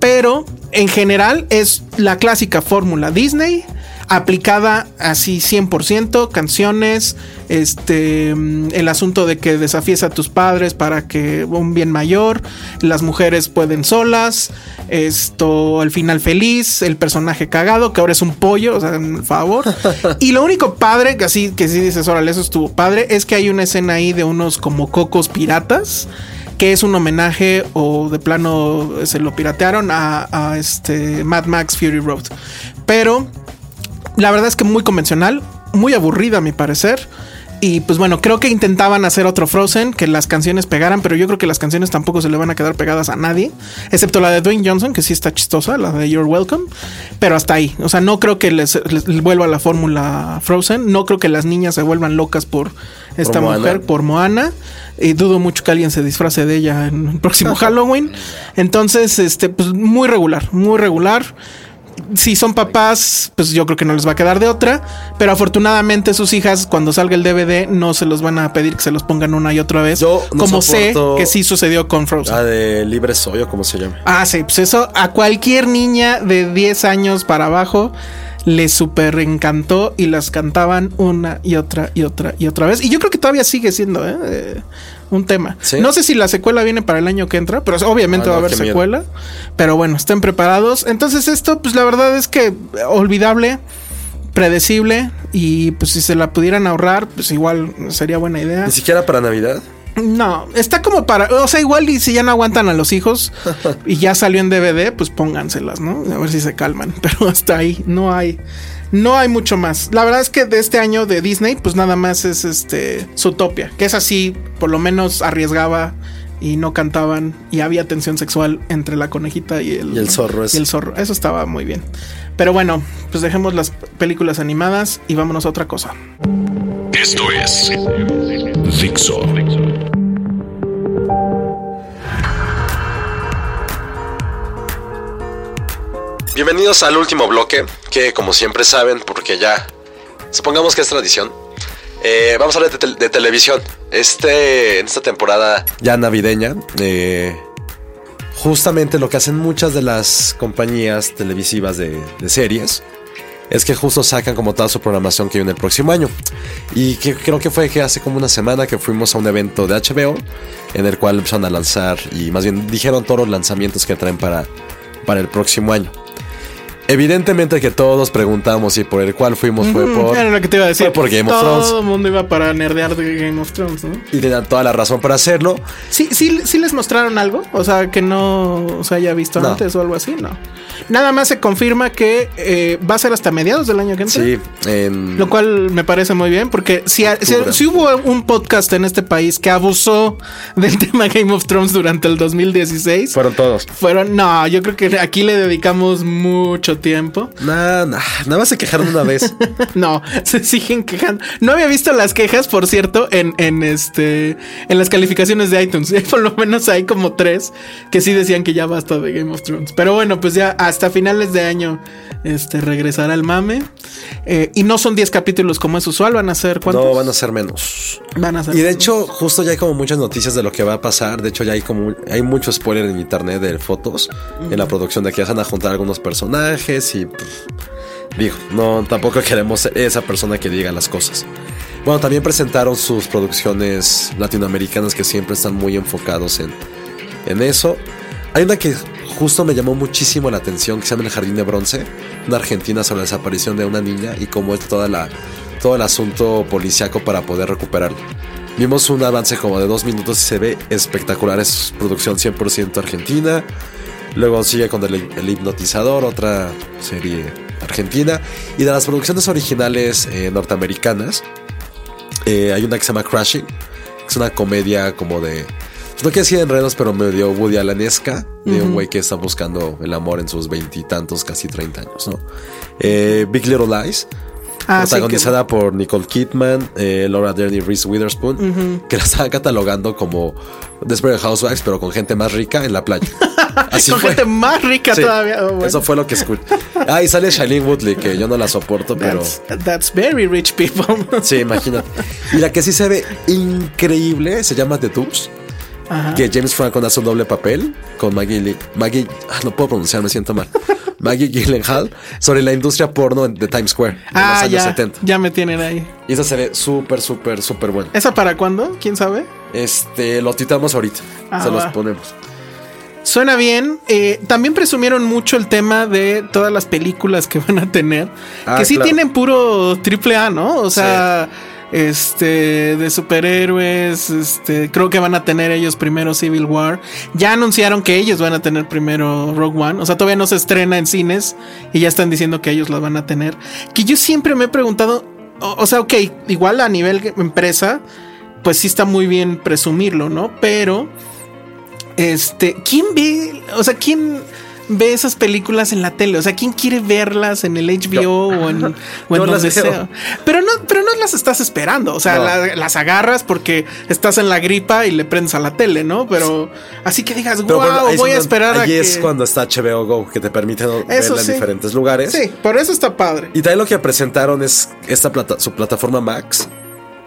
Pero en general es la clásica fórmula Disney aplicada así 100%, canciones, este, mm, el asunto de que desafíes a tus padres para que un bien mayor, las mujeres pueden solas, esto, el final feliz, el personaje cagado, que ahora es un pollo, o sea, por favor. (laughs) y lo único padre, que así, que sí dices, órale, eso estuvo padre, es que hay una escena ahí de unos como cocos piratas que es un homenaje o de plano se lo piratearon a, a este Mad Max Fury Road. Pero la verdad es que muy convencional, muy aburrida a mi parecer. Y pues bueno, creo que intentaban hacer otro Frozen, que las canciones pegaran, pero yo creo que las canciones tampoco se le van a quedar pegadas a nadie, excepto la de Dwayne Johnson, que sí está chistosa, la de You're Welcome, pero hasta ahí. O sea, no creo que les, les vuelva la fórmula Frozen, no creo que las niñas se vuelvan locas por esta Por Moana. mujer, por Moana. Y dudo mucho que alguien se disfrace de ella en el próximo (laughs) Halloween. Entonces, este, pues muy regular, muy regular si son papás, pues yo creo que no les va a quedar de otra. Pero afortunadamente sus hijas, cuando salga el DVD, no se los van a pedir que se los pongan una y otra vez. Yo no como sé que sí sucedió con Frozen. La de Libre Soy o como se llama. Ah, sí, pues eso a cualquier niña de 10 años para abajo le súper encantó y las cantaban una y otra y otra y otra vez. Y yo creo que todavía sigue siendo ¿eh? Un tema. ¿Sí? No sé si la secuela viene para el año que entra, pero obviamente Ah, va a haber miedo. secuela. Pero bueno, estén preparados. Entonces esto, pues la verdad es que olvidable, predecible y pues si se la pudieran ahorrar, pues igual sería buena idea. Ni siquiera para Navidad. No, está como para, o sea, igual y si ya no aguantan a los hijos (laughs) y ya salió en DVD, pues pónganselas, ¿no? A ver si se calman, (laughs) pero hasta ahí no hay no hay mucho más. La verdad es que de este año de Disney, pues nada más es este Zootopia, que es así, por lo menos arriesgaba y no cantaban y había tensión sexual entre la conejita y el, Y el zorro ese. Y el zorro, eso estaba muy bien. Pero bueno, pues dejemos las películas animadas y vámonos a otra cosa. Esto es Dixo. Bienvenidos al último bloque, que como siempre saben, porque ya supongamos que es tradición, eh, vamos a hablar de, tel- de televisión. Este, en esta temporada ya navideña, eh, justamente lo que hacen muchas de las compañías televisivas de, series es que justo sacan como toda su programación que viene el próximo año. Y creo que fue que hace como una semana que fuimos a un evento de HBO en el cual empezaron a lanzar y más bien dijeron todos los lanzamientos que traen para, para el próximo año. Evidentemente que todos preguntamos y por el cual fuimos fue por... Era lo que te iba a decir. fue por Game of Todo Thrones. el mundo iba para nerdear de Game of Thrones, ¿no? Y tenían toda la razón para hacerlo. Sí, sí, sí les mostraron algo, o sea, que no se haya visto No. antes o algo así, no. Nada más se confirma que eh, va a ser hasta mediados del año que entra. Sí, en... Lo cual me parece muy bien, porque si, si, si hubo un podcast en este país que abusó del (laughs) tema Game of Thrones durante el 2016, Fueron todos. fueron, no, yo creo que aquí le dedicamos mucho tiempo. Nah, nah, nada más se quejaron una vez. (laughs) No, se siguen quejando. No había visto las quejas, por cierto, en, en este en las calificaciones de iTunes. (laughs) Por lo menos hay como tres que sí decían que ya basta de Game of Thrones. Pero bueno, pues ya hasta finales de año este regresará el mame. Eh, y no son 10 capítulos como es usual, van a ser cuántos? no, van a ser menos. Van a ser Y de menos. hecho, justo ya hay como muchas noticias de lo que va a pasar. De hecho, ya hay como hay mucho spoiler en internet de fotos en la producción de que ya van a juntar algunos personajes y pues, digo, no tampoco (laughs) queremos esa persona que diga las cosas. Bueno, también presentaron sus producciones latinoamericanas que siempre están muy enfocados en, en eso. Hay una que justo me llamó muchísimo la atención que se llama El Jardín de Bronce, una argentina sobre la desaparición de una niña y cómo es toda la, todo el asunto policiaco para poder recuperarla. Vimos un avance como de dos minutos y se ve espectacular, es producción 100% argentina. Luego sigue con el, el hipnotizador, otra serie argentina. Y de las producciones originales eh, norteamericanas, eh, hay una que se llama Crashing, que es una comedia como de... pues No quiero decir enredos, pero medio Woody Allanesca, de un güey que está buscando el amor en sus veintitantos, casi 30 años, ¿no? Eh, Big Little Lies, Ah, sí, protagonizada por Nicole Kidman, eh, Laura Dern y Reese Witherspoon, que la estaban catalogando como Desperate Housewives, pero con gente más rica en la playa. (laughs) Así Con fue. gente más rica Sí, todavía. Oh, bueno. Eso fue lo que escuché. Ah, y sale Shailene Woodley, que yo no la soporto, pero... That's, that's very rich people. (laughs) Sí, imagínate. Y la que sí se ve increíble se llama The. Ajá. Que James Franco hace un doble papel con Maggie, Maggie ah, no puedo pronunciar, me siento mal. (laughs) Maggie Gyllenhaal sobre la industria porno de Times Square en ah, los años ya, 70. ya me tienen ahí. Y esa se ve súper, súper, súper buena. ¿Esa para cuándo? ¿Quién sabe? Este, lo titamos ahorita. Ah, se los ponemos. Suena bien. Eh, también presumieron mucho el tema de todas las películas que van a tener. Ah, que sí claro. tienen puro triple A, ¿no? O sea, este de superhéroes, este creo que van a tener ellos primero Civil War. Ya anunciaron que ellos van a tener primero Rogue One, o sea, todavía no se estrena en cines y ya están diciendo que ellos la van a tener. Que yo siempre me he preguntado, o, o sea, ok, igual a nivel empresa, pues sí está muy bien presumirlo, ¿no? Pero este, ¿quién ve, o sea, quién ve esas películas en la tele? O sea, ¿quién quiere verlas en el HBO o en, o en las donde veo. sea? Pero no, pero no las estás esperando. O sea, No. la- las agarras porque estás en la gripa y le prendes a la tele, ¿no? Pero así que digas, Pero wow, bueno, voy a esperar a Ahí que. es cuando está HBO Go, que te permite Eso verla sí. en diferentes lugares. Sí, por eso está padre. Y también lo que presentaron es esta plata, su plataforma Max,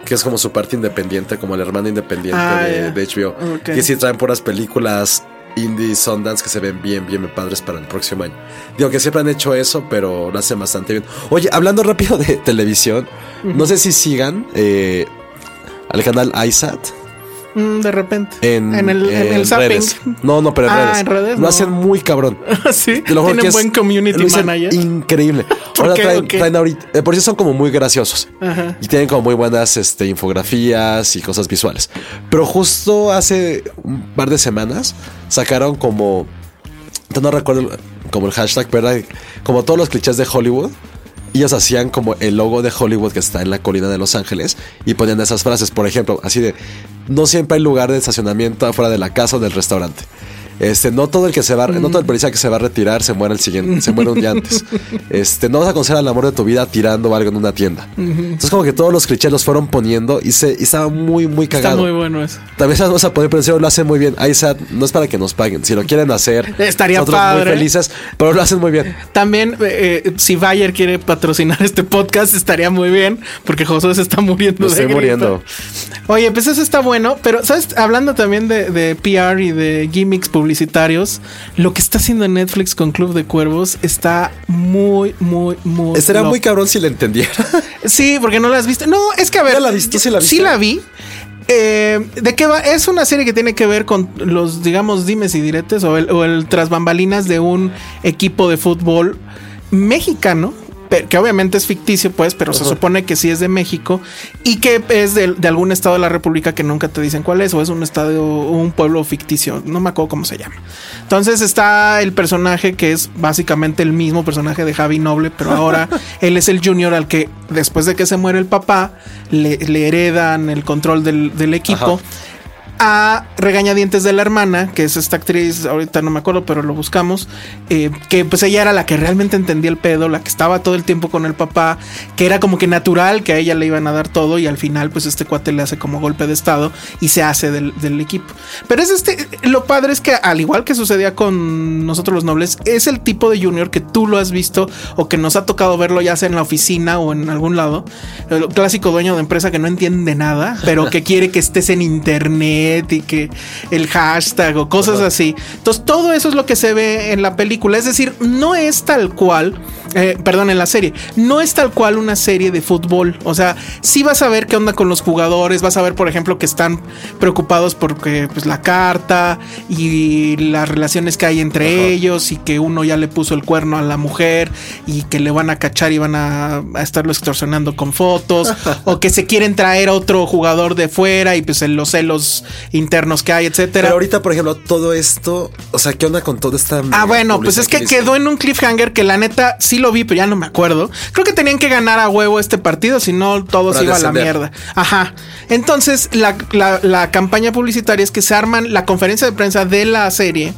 que es como su parte independiente, como el hermano independiente Ah, de, HBO. Que sí traen puras películas indie Sundance que se ven bien, bien padres para el próximo año. Digo que siempre han hecho eso, pero lo hacen bastante bien. Oye, hablando rápido de (laughs) televisión, no sé si sigan eh, al canal iSat. Mm, de repente. En, en el, en en el zapping. redes. No, no, pero en Ah, redes. en redes, Lo no. hacen muy cabrón. (laughs) sí, Te lo juro tienen que es- buen community manager. Increíble. ¿Por (laughs) Ahora traen, ahorita. eh, por eso son como muy graciosos. Ajá. Y tienen como muy buenas este, infografías y cosas visuales. Pero justo hace un par de semanas sacaron como. No recuerdo como el hashtag, pero como todos los clichés de Hollywood. Y ellos hacían como el logo de Hollywood que está en la colina de Los Ángeles y ponían esas frases, por ejemplo, así de no siempre hay lugar de estacionamiento afuera de la casa o del restaurante. Este, no todo el que se va, no todo el policía que se va a retirar se muere el siguiente, se muere un día antes. (laughs) Este, no vas a conocer al amor de tu vida tirando algo en una tienda. Entonces como que todos los clichés los fueron poniendo y se y estaba muy muy Está cagado. muy bueno eso. También se vamos a poner, pero lo hacen muy bien. ISAT no es para que nos paguen. Si lo quieren hacer, Estaría nosotros padre. muy felices, pero lo hacen muy bien. También, eh, eh, si Bayer quiere patrocinar este podcast, estaría muy bien, porque Josué se está muriendo. Me de estoy gripa. muriendo. Oye, pues eso está bueno, pero, ¿sabes? Hablando también de, de PR y de gimmicks publicitarios, lo que está haciendo Netflix con Club de Cuervos está muy, muy, muy. Loco. muy cabrón si le entendiera. (laughs) Sí, porque no la has visto. No, es que a ver. ¿Ya la viste? ¿Sí la viste? Sí la vi. Eh, ¿De qué va? Es una serie que tiene que ver con los, digamos, dimes y diretes o el, o el tras bambalinas de un equipo de fútbol mexicano. Que obviamente es ficticio, pues, pero se supone que sí es de México y que es de, de algún estado de la República que nunca te dicen cuál es, o es un estado un pueblo ficticio, no me acuerdo cómo se llama. Entonces está el personaje que es básicamente el mismo personaje de Javi Noble, pero ahora (laughs) él es el junior al que después de que se muere el papá, le, le heredan el control del, del equipo. A regañadientes de la hermana, que es esta actriz, ahorita no me acuerdo, pero lo buscamos, eh, que pues ella era la que realmente entendía el pedo, la que estaba todo el tiempo con el papá, que era como que natural que a ella le iban a dar todo y al final pues este cuate le hace como golpe de estado y se hace del, del equipo. Pero es este, lo padre es que al igual que sucedía con nosotros los nobles, es el tipo de junior que tú lo has visto o que nos ha tocado verlo ya sea en la oficina o en algún lado, el clásico dueño de empresa que no entiende nada, pero que quiere que estés en internet y que el hashtag o cosas así. Entonces todo eso es lo que se ve en la película, es decir, no es tal cual, eh, perdón, en la serie, no es tal cual una serie de fútbol, o sea, sí vas a ver qué onda con los jugadores, vas a ver, por ejemplo, que están preocupados porque pues la carta y las relaciones que hay entre ellos y que uno ya le puso el cuerno a la mujer y que le van a cachar y van a, a estarlo extorsionando con fotos (laughs) o que se quieren traer a otro jugador de fuera y pues en los celos internos que hay, etcétera. Pero ahorita, por ejemplo, todo esto, o sea, ¿qué onda con toda esta... Ah, bueno, pues es que quedó en un cliffhanger que la neta sí lo vi, pero ya no me acuerdo. Creo que tenían que ganar a huevo este partido, si no todo Para se iba a la mierda. Ajá. Entonces, la, la- la campaña publicitaria es que se arman la conferencia de prensa de la serie.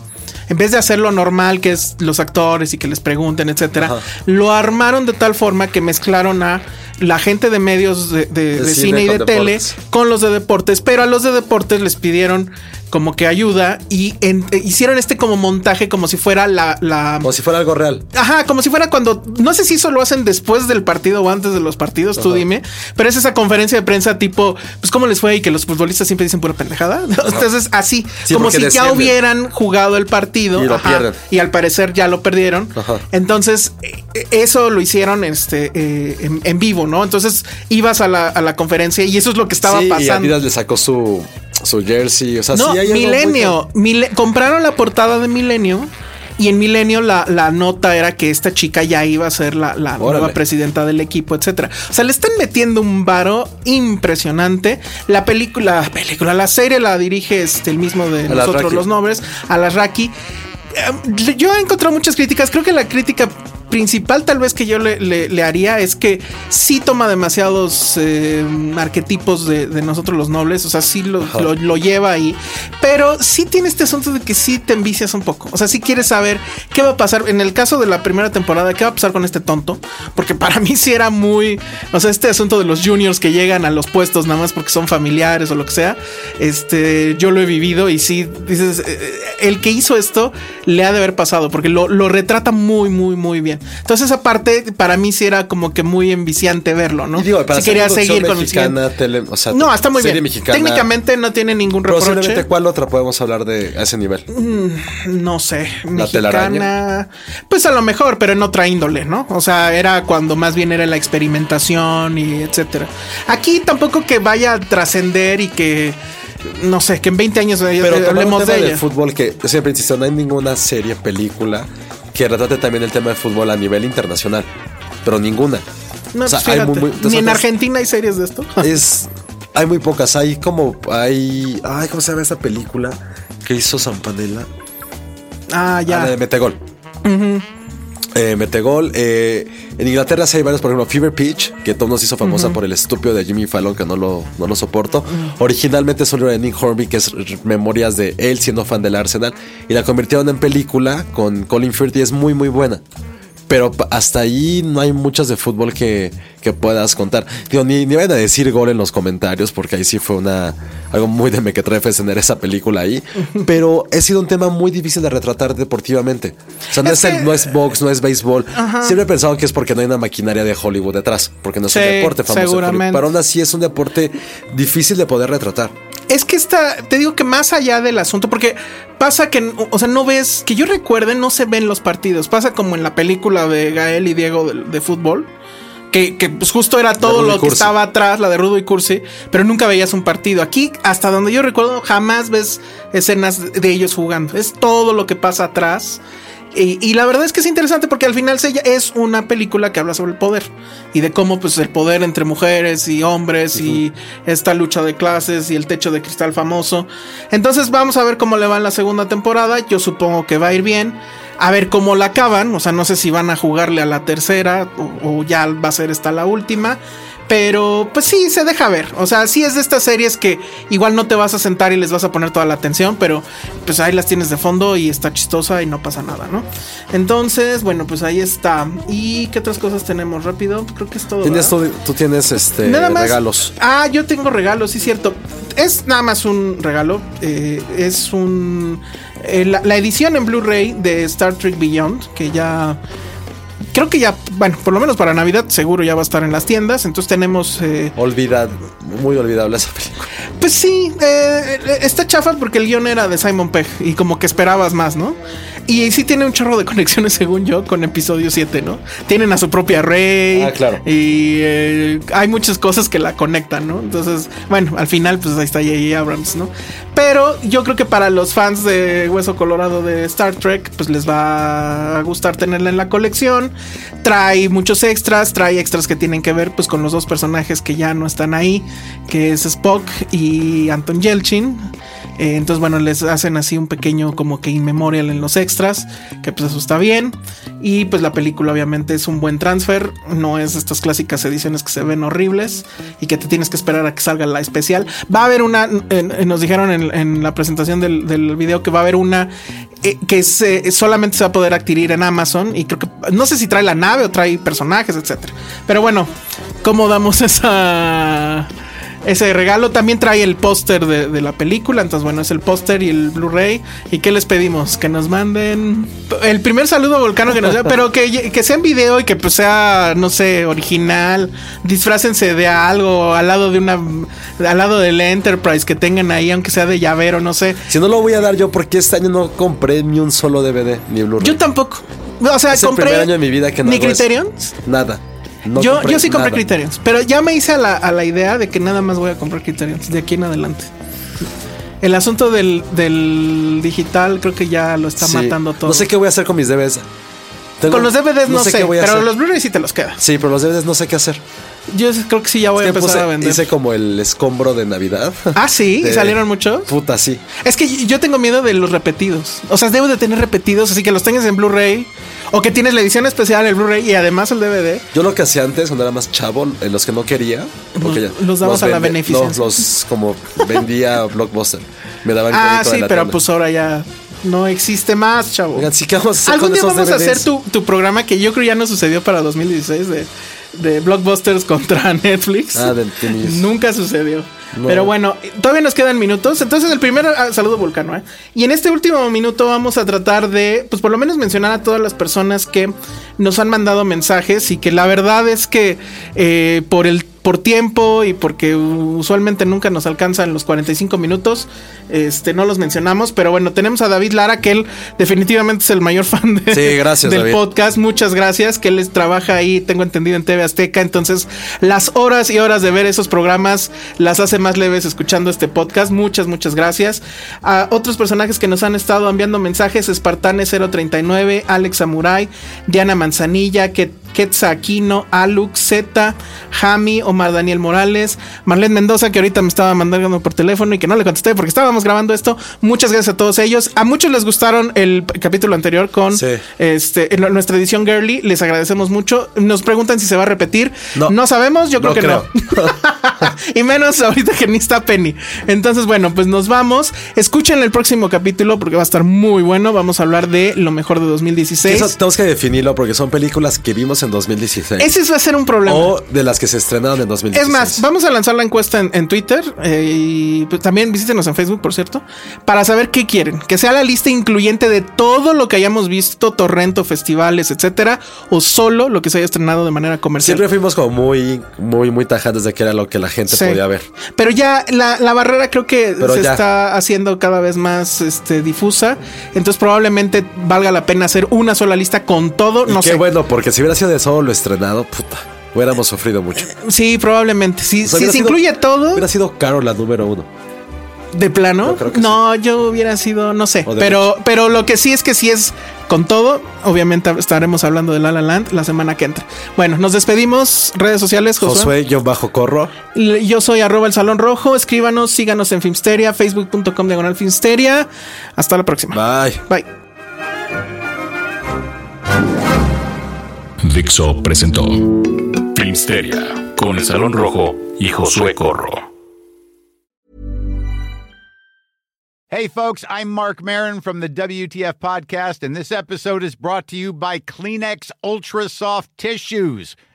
En vez de hacer lo normal, que es los actores y que les pregunten, etcétera, Ajá. lo armaron de tal forma que mezclaron a la gente de medios de, de- De de cine cine y de tele deportes. con los de deportes, pero a los de deportes les pidieron como que ayuda y en- eh, hicieron este como montaje como si fuera la, la Como si fuera algo real. Ajá, como si fuera cuando. No sé si eso lo hacen después del partido o antes de los partidos, tú dime. Pero es esa conferencia de prensa tipo, pues cómo les fue y que los futbolistas siempre dicen pura pendejada. Entonces, así, Sí, como si ya hubieran jugado el partido. Y lo ajá. Y al parecer ya lo perdieron. Ajá. Entonces, eh, eso lo hicieron este, eh, en, en vivo, ¿no? Entonces, ibas a la, a la conferencia y eso es lo que estaba sí, y pasando. Adidas le sacó su, su jersey. O sea, No, sí hay muy Milenio. Mile- compraron la portada de Milenio Y en Milenio la, la nota era que esta chica ya iba a ser la, la nueva presidenta del equipo, etcétera. O sea, le están metiendo un varo impresionante. La película, la película, la serie la dirige este, el mismo de nosotros los nombres, a la Raki. Eh, yo he encontrado muchas críticas. Creo que la crítica principal tal vez que yo le, haría es que sí toma demasiados eh, arquetipos de, nosotros los nobles, o sea, sí lo, lo, lleva ahí, pero sí tiene este asunto de que sí te envicias un poco, o sea, sí quieres saber qué va a pasar, en el caso de la primera temporada, qué va a pasar con este tonto, porque para (laughs) mí sí era muy, o sea, este asunto de los juniors que llegan a los puestos nada más porque son familiares o lo que sea, este, yo lo he vivido y sí, dices, eh, eh, el que hizo esto le ha de haber pasado, porque lo, lo retrata muy, muy, muy bien. Entonces esa parte para mí sí era como que muy enviciante verlo, ¿no? si quería seguir con el tele, o sea, No, está muy bien. Técnicamente no tiene ningún reproche. ¿cuál otra podemos hablar de a ese nivel? Mm, no sé. La mexicana. Pues a lo mejor, pero en otra índole, ¿no? O sea, era cuando más bien era la experimentación y etcétera. Aquí tampoco que vaya a trascender y que no sé, que en 20 años pero hablemos de ella. fútbol que siempre insisto, no hay ninguna serie, película que retrate también el tema de fútbol a nivel internacional, pero ninguna. No, pues Ni en Argentina hay series de esto. (laughs) Es, hay muy pocas. Hay como, hay, ay, ¿cómo se llama esa película que hizo Zampanella? Ah, ya. Ah, de Metegol. Eh, Metegol. Eh, en Inglaterra sí hay varios, por ejemplo, Fever Pitch, que todo nos hizo famosa por el estúpido de Jimmy Fallon, que no lo, no lo soporto. Originalmente es un libro de Nick Hornby, que es memorias de él siendo fan del Arsenal, y la convirtieron en película con Colin Firth y es muy, muy buena. Pero hasta ahí no hay muchas de fútbol que, que puedas contar. Digo, ni, ni vayan a decir gol en los comentarios, porque ahí sí fue una algo muy de mequetrefes tener esa película ahí. pero ha sido un tema muy difícil de retratar deportivamente. O sea, no es, no es box, no es béisbol. Siempre he pensado que es porque no hay una maquinaria de Hollywood detrás, porque no es un deporte famoso. Seguramente. Pero aún así es un deporte difícil de poder retratar. Es que está, te digo que más allá del asunto, porque pasa que, o sea, no ves, que yo recuerde, no se ven los partidos. Pasa como en la película de Gael y Diego de, fútbol. Que, que, pues justo era todo lo que estaba atrás, la de Rudo y Cursi, pero nunca veías un partido. Aquí, hasta donde yo recuerdo, jamás ves escenas de ellos jugando. Es todo lo que pasa atrás. Y, la verdad es que es interesante porque al final es una película que habla sobre el poder y de cómo pues el poder entre mujeres y hombres y esta lucha de clases y el techo de cristal famoso. Entonces vamos a ver cómo le va en la segunda temporada. Yo supongo que va a ir bien. A ver cómo la acaban. O sea, no sé si van a jugarle a la tercera o ya va a ser esta la última. Pero pues sí, se deja ver. O sea, sí es de estas series que igual no te vas a sentar y les vas a poner toda la atención, pero pues ahí las tienes de fondo y está chistosa y no pasa nada, ¿no? Entonces, bueno, pues ahí está. ¿Y qué otras cosas tenemos rápido? Creo que es todo. ¿Tienes tú tienes este regalos. Ah, yo tengo regalos, sí, cierto. Es nada más un regalo. Eh, es un. Eh, la edición en Blu-ray de Star Trek Beyond, que ya creo que ya, bueno, por lo menos para Navidad seguro ya va a estar en las tiendas. Entonces tenemos... Eh, Olvidad, muy olvidable esa película. Pues sí, eh, está chafa porque el guion era de Simon Pegg y como que esperabas más, ¿no? Y sí tiene un chorro de conexiones, (laughs) según yo, con episodio 7, ¿no? Tienen a su propia rey. Ah, claro. Y eh, hay muchas cosas que la conectan, ¿no? Entonces, bueno, al final, pues ahí está J.J. Abrams, ¿no? Pero yo creo que para los fans de Hueso Colorado de Star Trek, pues les va a gustar tenerla en la colección. Trae muchos extras, trae extras que tienen que ver pues con los dos personajes que ya no están ahí, que es Spock y Anton Yelchin. Eh, entonces, bueno, les hacen así un pequeño como que inmemorial en los extras, que pues eso está bien. Y pues la película obviamente es un buen transfer, no es estas clásicas ediciones que se ven horribles y que te tienes que esperar a que salga la especial. Va a haber una, nos dijeron en, la presentación del, video que va a haber una eh, que solamente se va a poder adquirir en Amazon y creo que no sé si trae la nave o trae personajes, etcétera. Pero bueno, ¿cómo damos esa ese regalo también trae el póster de, la película. Entonces, bueno, es el póster y el Blu-ray. ¿Y qué les pedimos? Que nos manden el primer saludo volcano que nos dé, (laughs) pero que, que, sea en video y que pues sea, no sé, original. Disfrácense de algo al lado de una, al lado del Enterprise que tengan ahí, aunque sea de llavero, no sé. Si no lo voy a dar yo, porque este año no compré ni un solo DVD ni Blu-ray. Yo tampoco. O sea, compré. El primer año de mi vida que no ¿Ni Criterions? Nada yo, yo sí compré Criterions, pero ya me hice a la, idea de que nada más voy a comprar Criterions de aquí en adelante. El asunto del, del digital creo que ya lo está Sí. matando todo. No sé qué voy a hacer con mis DVDs. Tengo- Con los DVDs no, sé, qué voy a pero hacer. los Blu-ray sí te los quedas. Sí, pero los DVDs no sé qué hacer. Yo creo que sí ya voy a Es que empezar puse- a vender. Hice como el escombro de Navidad. Ah, sí, De- salieron muchos. Puta, sí. Es que yo tengo miedo de los repetidos. O sea, debo de tener repetidos, así que los tengas en Blu-ray. O que tienes la edición especial, el Blu-ray y además el DVD. Yo lo que hacía antes, cuando era más chavo, en los que no quería, porque ya- Los dabas a la beneficencia. No, los como vendía (laughs) Blockbuster. Me daban Ah, sí, pero tienda. pues ahora ya no existe más, chavo. Oigan, sí, ¿qué vamos a hacer Algún día vamos a hacer tu, tu programa que yo creo ya no sucedió para 2016 de, de Blockbusters contra (laughs) Netflix. Ah, de tenis. Nunca sucedió. No. Pero bueno, todavía nos quedan minutos. Entonces, el primer ah, saludo Vulcano. ¿eh? Y en este último minuto vamos a tratar de, pues por lo menos mencionar a todas las personas que nos han mandado mensajes y que la verdad es que eh, por el por tiempo y porque usualmente nunca nos alcanzan los 45 minutos, este no los mencionamos, pero bueno, tenemos a David Lara, que él definitivamente es el mayor (laughs) fan de- Sí, gracias, del David. podcast. Muchas gracias, que él trabaja ahí, tengo entendido, en TV Azteca. Entonces, las horas y horas de ver esos programas las hace más leves escuchando este podcast. Muchas, muchas gracias. A otros personajes que nos han estado enviando mensajes, Espartane039, Alex Samurai, Diana Manzanilla, que Quetza Aquino, Alux, Z, Jami, Omar Daniel Morales, Marlene Mendoza, que ahorita me estaba mandando por teléfono y que no le contesté porque estábamos grabando esto. Muchas gracias a todos ellos. A muchos les gustaron el capítulo anterior con Sí. este, en nuestra edición girly. Les agradecemos mucho. Nos preguntan si se va a repetir. No, No. sabemos, yo creo No que creo. no. (laughs) y menos ahorita que ni está Penny. Entonces, bueno, pues nos vamos. Escuchen el próximo capítulo porque va a estar muy bueno. Vamos a hablar de lo mejor de 2016. Eso tenemos que definirlo porque son películas que vimos en 2016. Ese va a ser un problema. o de las que se estrenaron en 2016. Es más, vamos a lanzar la encuesta en, en Twitter eh, y pues, también visítenos en Facebook, por cierto, para saber qué quieren. Que sea la lista incluyente de todo lo que hayamos visto, torrento, festivales, etcétera, o solo lo que se haya estrenado de manera comercial. Siempre fuimos como muy, muy, muy tajantes de que era lo que la gente Sí. podía ver. Pero ya la, la barrera creo que Pero se ya. está haciendo cada vez más este, difusa. Entonces probablemente valga la pena hacer una sola lista con todo. Y No qué sé. bueno, porque si hubiera sido de solo lo estrenado, puta, hubiéramos sufrido mucho. Sí, probablemente. O sea, si se sido- incluye todo Hubiera sido caro la número uno. de plano, no, yo hubiera sido, no sé. Pero, pero lo que sí es que si es con todo, obviamente estaremos hablando de La La Land la semana que entra. Bueno, nos despedimos. Redes sociales, Josué. Josué, yo bajo corro. Yo soy arroba el Salón Rojo. Escríbanos, síganos en Filmsteria, facebook.com diagonal Filmsteria. Hasta la próxima. Bye. Bye. Dixo presentó Filmsteria con el Salón Rojo y Josué Corro. Hey, folks, I'm Mark Marin from the WTF Podcast, and this episode is brought to you by Kleenex Ultra Soft Tissues,